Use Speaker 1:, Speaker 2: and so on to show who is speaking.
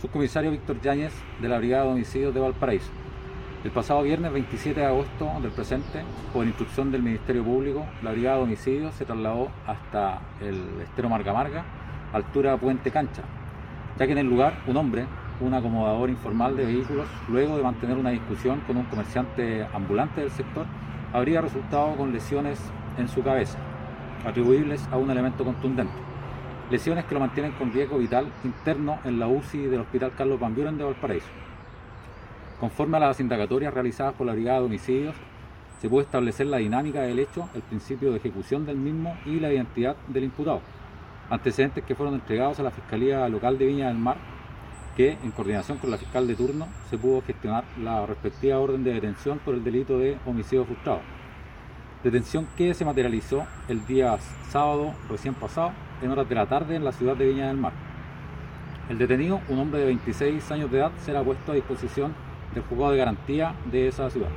Speaker 1: subcomisario Víctor Yáñez de la Brigada de Homicidios de Valparaíso. El pasado viernes 27 de agosto del presente, por instrucción del Ministerio Público, la Brigada de Homicidios se trasladó hasta el estero Marga Marga, altura Puente Cancha, ya que en el lugar un hombre, un acomodador informal de vehículos, luego de mantener una discusión con un comerciante ambulante del sector, habría resultado con lesiones en su cabeza, atribuibles a un elemento contundente. Lesiones que lo mantienen con riesgo vital interno en la UCI del Hospital Carlos Van Buren de Valparaíso. Conforme a las indagatorias realizadas por la Brigada de Homicidios, se puede establecer la dinámica del hecho, el principio de ejecución del mismo y la identidad del imputado. Antecedentes que fueron entregados a la Fiscalía Local de Viña del Mar, que, en coordinación con la fiscal de turno, se pudo gestionar la respectiva orden de detención por el delito de homicidio frustrado. Detención que se materializó el día sábado recién pasado, en horas de la tarde, en la ciudad de Viña del Mar. El detenido, un hombre de 26 años de edad, será puesto a disposición del juzgado de garantía de esa ciudad.